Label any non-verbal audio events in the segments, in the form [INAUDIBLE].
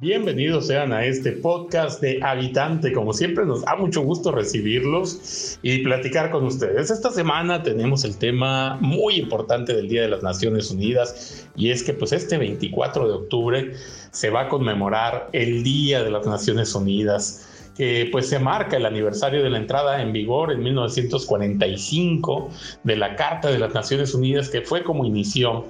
Bienvenidos sean a este podcast de Habitante. Como siempre, nos da mucho gusto recibirlos y platicar con ustedes. Esta semana tenemos el tema muy importante del Día de las Naciones Unidas y es que pues este 24 de octubre se va a conmemorar el Día de las Naciones Unidas que pues se marca el aniversario de la entrada en vigor en 1945 de la Carta de las Naciones Unidas, que fue como inició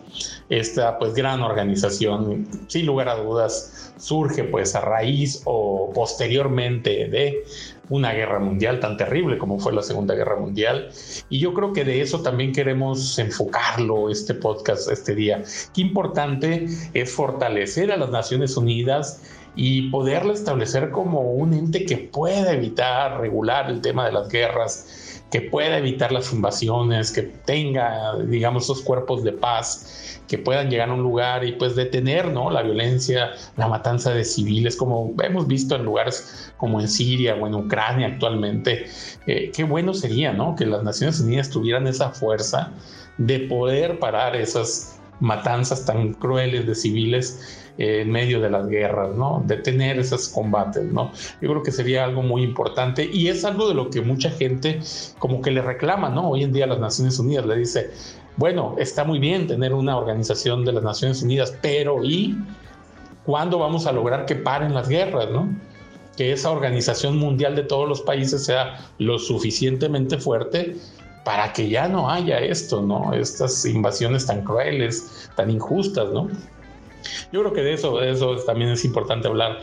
esta pues gran organización. Sin lugar a dudas, surge pues a raíz o posteriormente de una guerra mundial tan terrible como fue la Segunda Guerra Mundial. Y yo creo que de eso también queremos enfocarlo este podcast este día. Qué importante es fortalecer a las Naciones Unidas y poderla establecer como un ente que pueda evitar, regular el tema de las guerras, que pueda evitar las invasiones, que tenga, digamos, esos cuerpos de paz, que puedan llegar a un lugar y pues detener, ¿no? La violencia, la matanza de civiles, como hemos visto en lugares como en Siria o en Ucrania actualmente. Eh, qué bueno sería, ¿no? Que las Naciones Unidas tuvieran esa fuerza de poder parar esas matanzas tan crueles de civiles en medio de las guerras, ¿no? Detener esos combates, ¿no? Yo creo que sería algo muy importante y es algo de lo que mucha gente como que le reclama, ¿no? Hoy en día las Naciones Unidas le dice, bueno, está muy bien tener una organización de las Naciones Unidas, pero ¿y cuándo vamos a lograr que paren las guerras, ¿no? Que esa organización mundial de todos los países sea lo suficientemente fuerte para que ya no haya esto, ¿no? Estas invasiones tan crueles, tan injustas, ¿no? Yo creo que de eso, eso también es importante hablar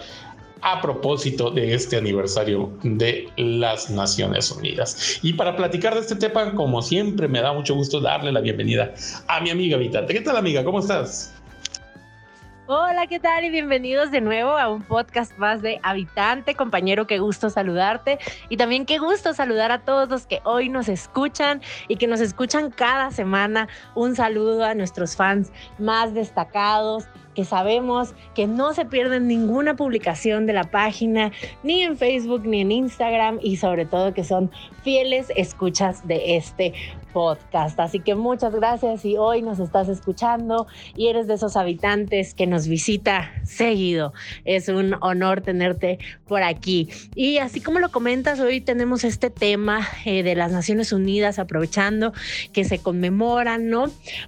a propósito de este aniversario de las Naciones Unidas. Y para platicar de este tema, como siempre, me da mucho gusto darle la bienvenida a mi amiga Vitante. ¿Qué tal, amiga? ¿Cómo estás? Hola, ¿qué tal? Y bienvenidos de nuevo a un podcast más de Habitante, compañero, qué gusto saludarte. Y también qué gusto saludar a todos los que hoy nos escuchan y que nos escuchan cada semana. Un saludo a nuestros fans más destacados, que sabemos que no se pierden ninguna publicación de la página, ni en Facebook, ni en Instagram, y sobre todo que son fieles escuchas de este podcast. Así que muchas gracias si hoy nos estás escuchando y eres de esos habitantes que nos visita seguido. Es un honor tenerte por aquí. Y así como lo comentas, hoy tenemos este tema eh, de las Naciones Unidas, aprovechando que se conmemoran, ¿no?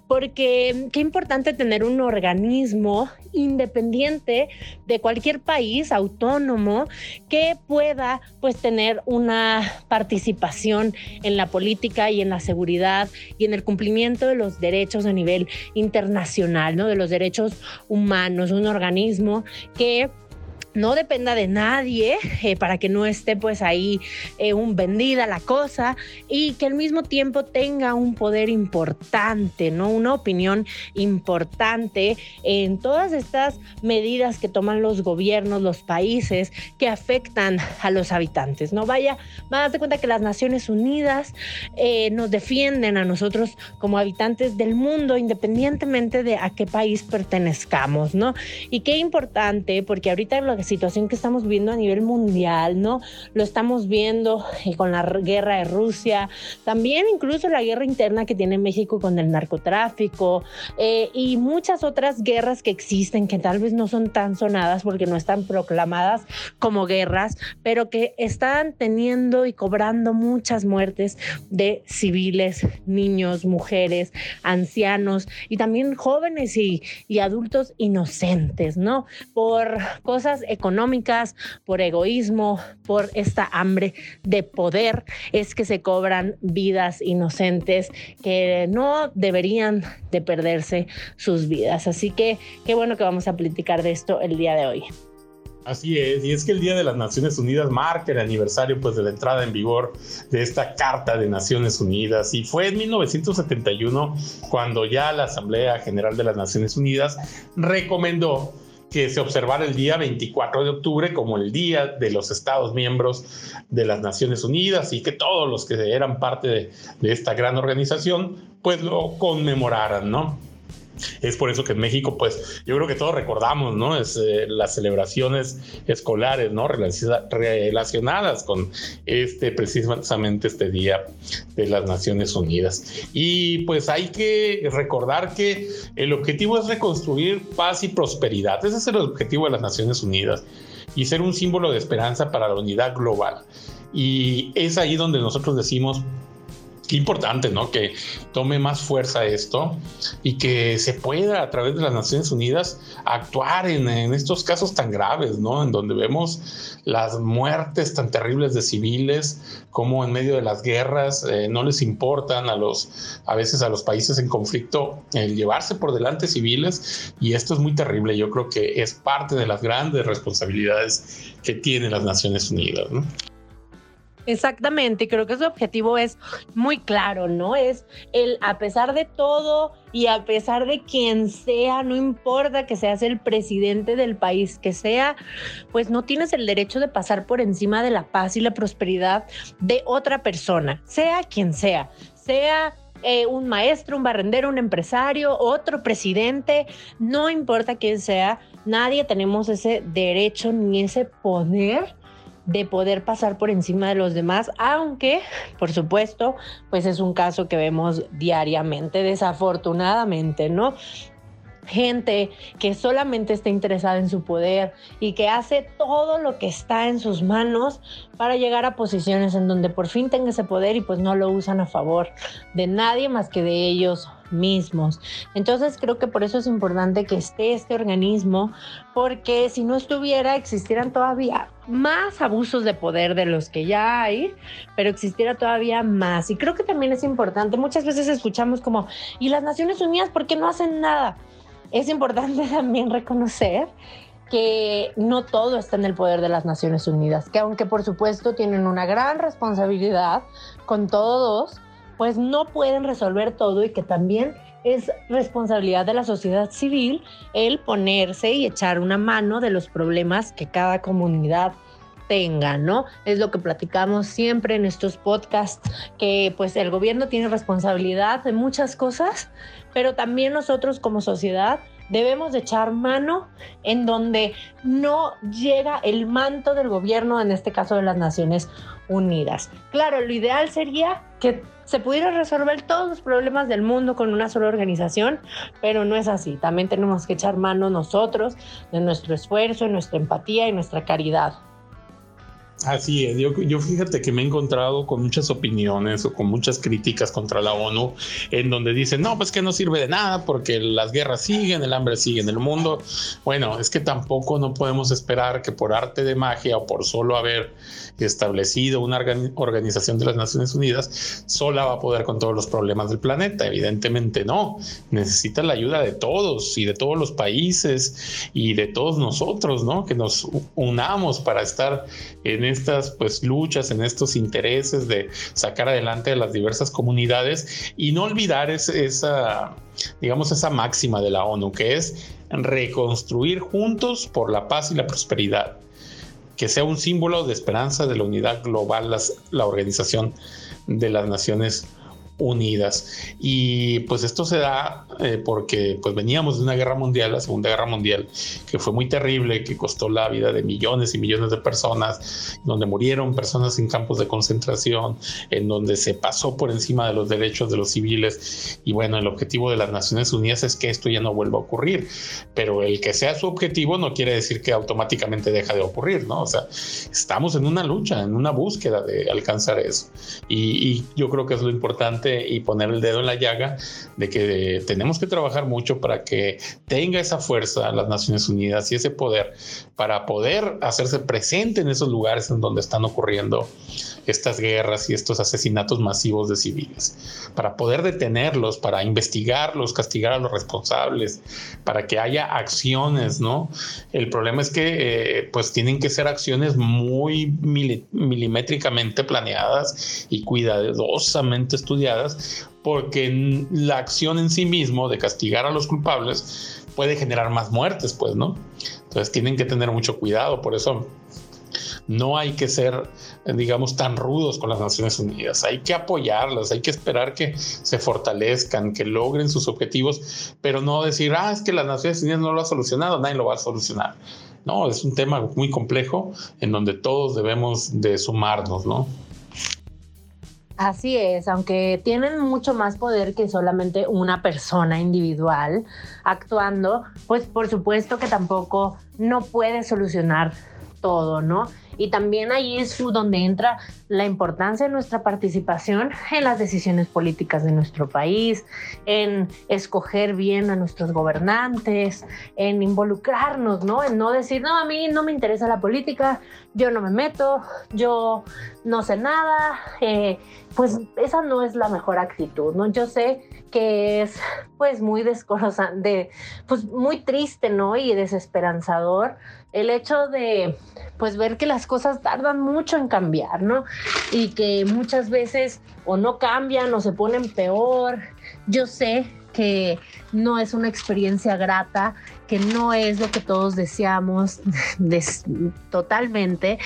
Porque qué importante tener un organismo independiente de cualquier país autónomo que pueda pues tener una participación en la política y en la seguridad y en el cumplimiento de los derechos a nivel internacional, ¿no? De los derechos humanos, un organismo que no dependa de nadie eh, para que no esté pues ahí eh, un vendida la cosa y que al mismo tiempo tenga un poder importante, ¿no? Una opinión importante en todas estas medidas que toman los gobiernos, los países que afectan a los habitantes, ¿no? Vaya, van a cuenta que las Naciones Unidas eh, nos defienden a nosotros como habitantes del mundo independientemente de a qué país pertenezcamos, ¿no? Y qué importante, porque ahorita lo que situación que estamos viendo a nivel mundial, ¿no? Lo estamos viendo eh, con la guerra de Rusia, también incluso la guerra interna que tiene México con el narcotráfico eh, y muchas otras guerras que existen que tal vez no son tan sonadas porque no están proclamadas como guerras, pero que están teniendo y cobrando muchas muertes de civiles, niños, mujeres, ancianos y también jóvenes y, y adultos inocentes, ¿no? Por cosas económicas, por egoísmo, por esta hambre de poder, es que se cobran vidas inocentes que no deberían de perderse sus vidas. Así que qué bueno que vamos a platicar de esto el día de hoy. Así es, y es que el Día de las Naciones Unidas marca el aniversario pues de la entrada en vigor de esta Carta de Naciones Unidas y fue en 1971 cuando ya la Asamblea General de las Naciones Unidas recomendó que se observara el día 24 de octubre como el día de los Estados miembros de las Naciones Unidas y que todos los que eran parte de, esta gran organización pues lo conmemoraran, ¿no? Es por eso que en México, pues yo creo que todos recordamos, ¿no? Es eh, las celebraciones escolares, ¿no? Relacionadas con este, precisamente este Día de las Naciones Unidas. Y pues hay que recordar que el objetivo es reconstruir paz y prosperidad. Ese es el objetivo de las Naciones Unidas y ser un símbolo de esperanza para la unidad global. Y es ahí donde nosotros decimos, importante, ¿no? Que tome más fuerza esto y que se pueda a través de las Naciones Unidas actuar en, estos casos tan graves, ¿no? En donde vemos las muertes tan terribles de civiles, como en medio de las guerras eh, no les importan a los, a veces a los países en conflicto el llevarse por delante civiles y esto es muy terrible. Yo creo que es parte de las grandes responsabilidades que tienen las Naciones Unidas, ¿no? Exactamente, creo que su objetivo es muy claro, ¿no? Es el, a pesar de todo y a pesar de quien sea, no importa que seas el presidente del país que sea, pues no tienes el derecho de pasar por encima de la paz y la prosperidad de otra persona, sea quien sea, sea eh, un maestro, un barrendero, un empresario, otro presidente, no importa quién sea, nadie tenemos ese derecho ni ese poder de poder pasar por encima de los demás, aunque, por supuesto, pues es un caso que vemos diariamente, desafortunadamente, ¿no? gente que solamente está interesada en su poder y que hace todo lo que está en sus manos para llegar a posiciones en donde por fin tenga ese poder y pues no lo usan a favor de nadie más que de ellos mismos. Entonces creo que por eso es importante que esté este organismo, porque si no estuviera, existieran todavía más abusos de poder de los que ya hay, pero existiera todavía más. Y creo que también es importante, muchas veces escuchamos como, ¿y las Naciones Unidas por qué no hacen nada? Es importante [LAUGHS] también reconocer que no todo está en el poder de las Naciones Unidas, que aunque por supuesto tienen una gran responsabilidad con todos, pues no pueden resolver todo y que también es responsabilidad de la sociedad civil el ponerse y echar una mano de los problemas que cada comunidad tenga, ¿no? Es lo que platicamos siempre en estos podcasts, que pues el gobierno tiene responsabilidad de muchas cosas, pero también nosotros como sociedad debemos de echar mano en donde no llega el manto del gobierno, en este caso de las Naciones Unidas. Claro, lo ideal sería que se pudiera resolver todos los problemas del mundo con una sola organización, pero no es así. También tenemos que echar mano nosotros de nuestro esfuerzo, nuestra empatía y nuestra caridad. Así es, yo, yo, fíjate que me he encontrado con muchas opiniones o con muchas críticas contra la ONU en donde dicen, no, pues que no sirve de nada porque las guerras siguen, el hambre sigue en el mundo. Bueno, es que tampoco no podemos esperar que por arte de magia o por solo haber establecido una organización de las Naciones Unidas sola va a poder con todos los problemas del planeta. Evidentemente no, necesita la ayuda de todos y de todos los países y de todos nosotros, ¿no? Que nos unamos para estar en estas pues luchas, en estos intereses de sacar adelante a las diversas comunidades y no olvidar esa, digamos, esa máxima de la ONU, que es reconstruir juntos por la paz y la prosperidad, que sea un símbolo de esperanza de la unidad global, la Organización de las Naciones unidas. Y pues esto se da eh, porque pues veníamos de una guerra mundial, la Segunda Guerra Mundial, que fue muy terrible, que costó la vida de millones y millones de personas, donde murieron personas en campos de concentración, en donde se pasó por encima de los derechos de los civiles. Y bueno, el objetivo de las Naciones Unidas es que esto ya no vuelva a ocurrir. Pero el que sea su objetivo no quiere decir que automáticamente deja de ocurrir, ¿no? O sea, estamos en una lucha, en una búsqueda de alcanzar eso. y yo creo que es lo importante y poner el dedo en la llaga de que tenemos que trabajar mucho para que tenga esa fuerza las Naciones Unidas y ese poder para poder hacerse presente en esos lugares en donde están ocurriendo estas guerras y estos asesinatos masivos de civiles, para poder detenerlos, para investigarlos, castigar a los responsables, para que haya acciones, ¿no? El problema es que eh, pues tienen que ser acciones muy milimétricamente planeadas y cuidadosamente estudiadas porque la acción en sí mismo de castigar a los culpables puede generar más muertes, pues, ¿no? Entonces tienen que tener mucho cuidado, por eso no hay que ser, digamos, tan rudos con las Naciones Unidas. Hay que apoyarlas, hay que esperar que se fortalezcan, que logren sus objetivos, pero no decir, ah, es que las Naciones Unidas no lo ha solucionado, nadie lo va a solucionar. No, es un tema muy complejo en donde todos debemos de sumarnos, ¿no? Así es, aunque tienen mucho más poder que solamente una persona individual actuando, pues por supuesto que tampoco no puede solucionar todo, ¿no? Y también ahí es donde entra la importancia de nuestra participación en las decisiones políticas de nuestro país, en escoger bien a nuestros gobernantes, en involucrarnos, ¿no? En no decir, no, a mí no me interesa la política, yo no me meto, yo no sé nada, eh, pues esa no es la mejor actitud, ¿no? Yo sé que es pues muy descorosante, pues muy triste, ¿no? Y desesperanzador el hecho de pues ver que las cosas tardan mucho en cambiar, ¿no? Y que muchas veces o no cambian o se ponen peor. Yo sé que no es una experiencia grata, que no es lo que todos deseamos [LAUGHS] totalmente,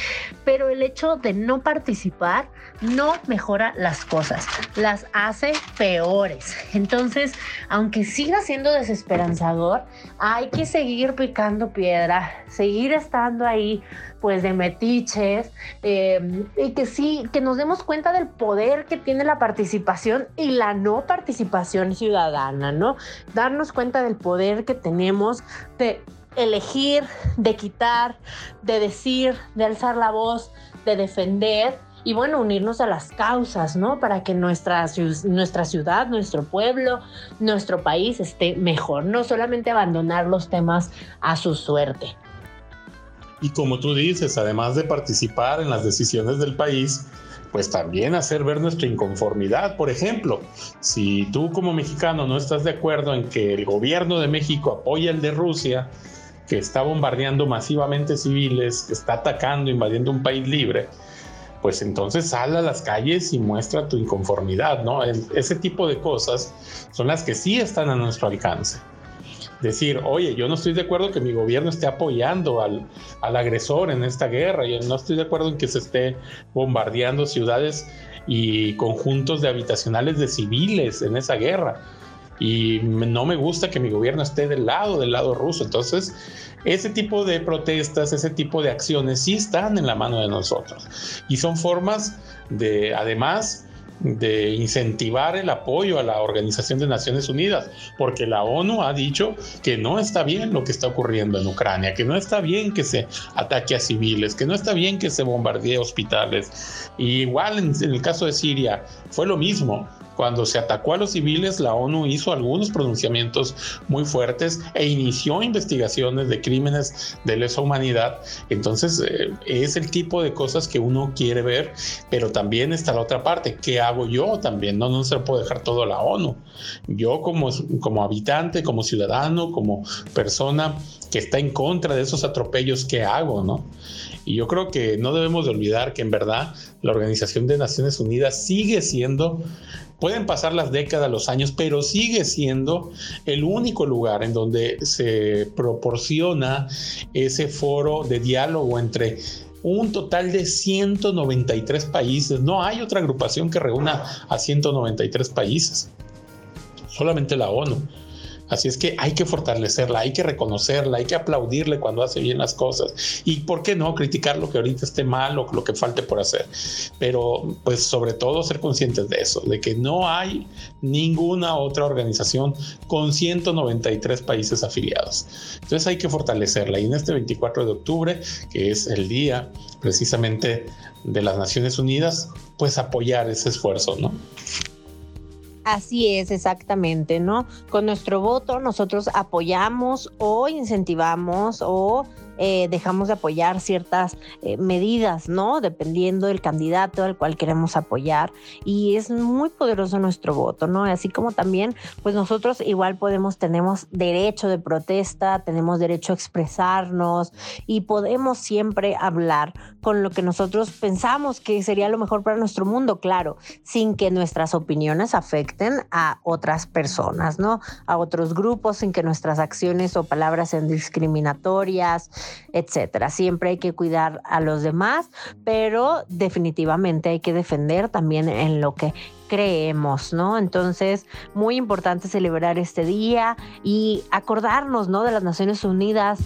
pero el hecho de no participar no mejora las cosas, las hace peores. Entonces, aunque siga siendo desesperanzador, hay que seguir picando piedra, seguir estando ahí pues de metiches em, y que sí, que nos demos cuenta del poder que tiene la participación y la no participación ciudadana, ¿no? Darnos cuenta del poder que tenemos de elegir, de quitar, de decir, de alzar la voz, de defender y bueno, unirnos a las causas, ¿no? Para que nuestra, nuestra ciudad, nuestro pueblo, nuestro país esté mejor, no solamente abandonar los temas a su suerte. Y como tú dices, además de participar en las decisiones del país, pues también hacer ver nuestra inconformidad. Por ejemplo, si tú como mexicano no estás de acuerdo en que el gobierno de México apoya el de Rusia, que está bombardeando masivamente civiles, que está atacando, invadiendo un país libre, pues entonces sal a las calles y muestra tu inconformidad, ¿no? ese tipo de cosas son las que sí están a nuestro alcance. Decir, oye, yo no estoy de acuerdo que mi gobierno esté apoyando al, al agresor en esta guerra, yo no estoy de acuerdo en que se esté bombardeando ciudades y conjuntos de habitacionales de civiles en esa guerra. Y no me gusta que mi gobierno esté del lado, del lado ruso. Entonces, ese tipo de protestas, ese tipo de acciones sí están en la mano de nosotros. Y son formas de, además, de incentivar el apoyo a la Organización de Naciones Unidas, porque la ONU ha dicho que no está bien lo que está ocurriendo en Ucrania, que no está bien que se ataque a civiles, que no está bien que se bombardee hospitales. Y igual en, en el caso de Siria fue lo mismo. Cuando se atacó a los civiles, la ONU hizo algunos pronunciamientos muy fuertes e inició investigaciones de crímenes de lesa humanidad. Entonces, eh, es el tipo de cosas que uno quiere ver, pero también está la otra parte. ¿Qué hago yo también? No, no se puede dejar todo a la ONU. Yo como, como habitante, como ciudadano, como persona que está en contra de esos atropellos, ¿qué hago? ¿No? Y yo creo que no debemos de olvidar que en verdad la Organización de Naciones Unidas sigue siendo Pueden pasar las décadas, los años, pero sigue siendo el único lugar en donde se proporciona ese foro de diálogo entre un total de 193 países. No hay otra agrupación que reúna a 193 países. Solamente la ONU. Así es que hay que fortalecerla, hay que reconocerla, hay que aplaudirle cuando hace bien las cosas. Y por qué no criticar lo que ahorita esté mal o lo que falte por hacer. Pero pues sobre todo ser conscientes de eso, de que no hay ninguna otra organización con 193 países afiliados. Entonces hay que fortalecerla. Y en este 24 de octubre, que es el día precisamente de las Naciones Unidas, pues apoyar ese esfuerzo, ¿no? Así es, exactamente, ¿no? Con nuestro voto nosotros apoyamos o incentivamos o eh, dejamos de apoyar ciertas eh, medidas, ¿no? Dependiendo del candidato al cual queremos apoyar. Y es muy poderoso nuestro voto, ¿no? Así como también, pues nosotros igual podemos, tenemos derecho de protesta, tenemos derecho a expresarnos y podemos siempre hablar con lo que nosotros pensamos que sería lo mejor para nuestro mundo, claro, sin que nuestras opiniones afecten a otras personas, ¿no? A otros grupos, sin que nuestras acciones o palabras sean discriminatorias, etcétera. Siempre hay que cuidar a los demás, pero definitivamente hay que defender también en lo que creemos, ¿no? Entonces, muy importante celebrar este día y acordarnos, ¿no? De las Naciones Unidas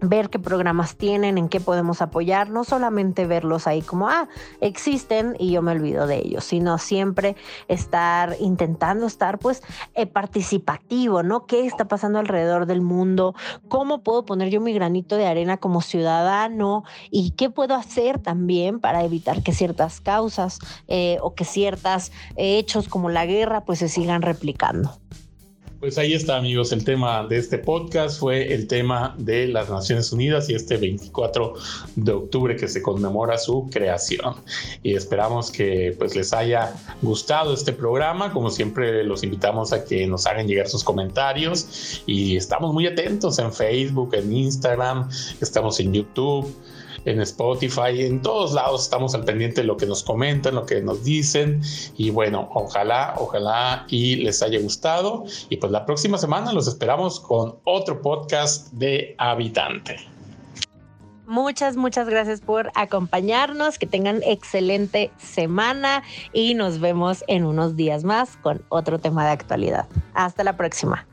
ver qué programas tienen, en qué podemos apoyar, no solamente verlos ahí como, ah, existen y yo me olvido de ellos, sino siempre estar intentando estar pues eh, participativo, ¿no? ¿Qué está pasando alrededor del mundo? ¿Cómo puedo poner yo mi granito de arena como ciudadano? ¿Y qué puedo hacer también para evitar que ciertas causas eh, o que ciertos eh, hechos como la guerra pues se sigan replicando? Pues ahí está, amigos. El tema de este podcast fue el tema de las Naciones Unidas y este 24 de octubre que se conmemora su creación. Y esperamos que pues les haya gustado este programa. Como siempre, los invitamos a que nos hagan llegar sus comentarios y estamos muy atentos en Facebook, en Instagram, estamos en YouTube en Spotify, en todos lados estamos al pendiente de lo que nos comentan, lo que nos dicen y bueno, ojalá, ojalá y les haya gustado y pues la próxima semana los esperamos con otro podcast de Habitante. Muchas, muchas gracias por acompañarnos. Que tengan excelente semana y nos vemos en unos días más con otro tema de actualidad. Hasta la próxima.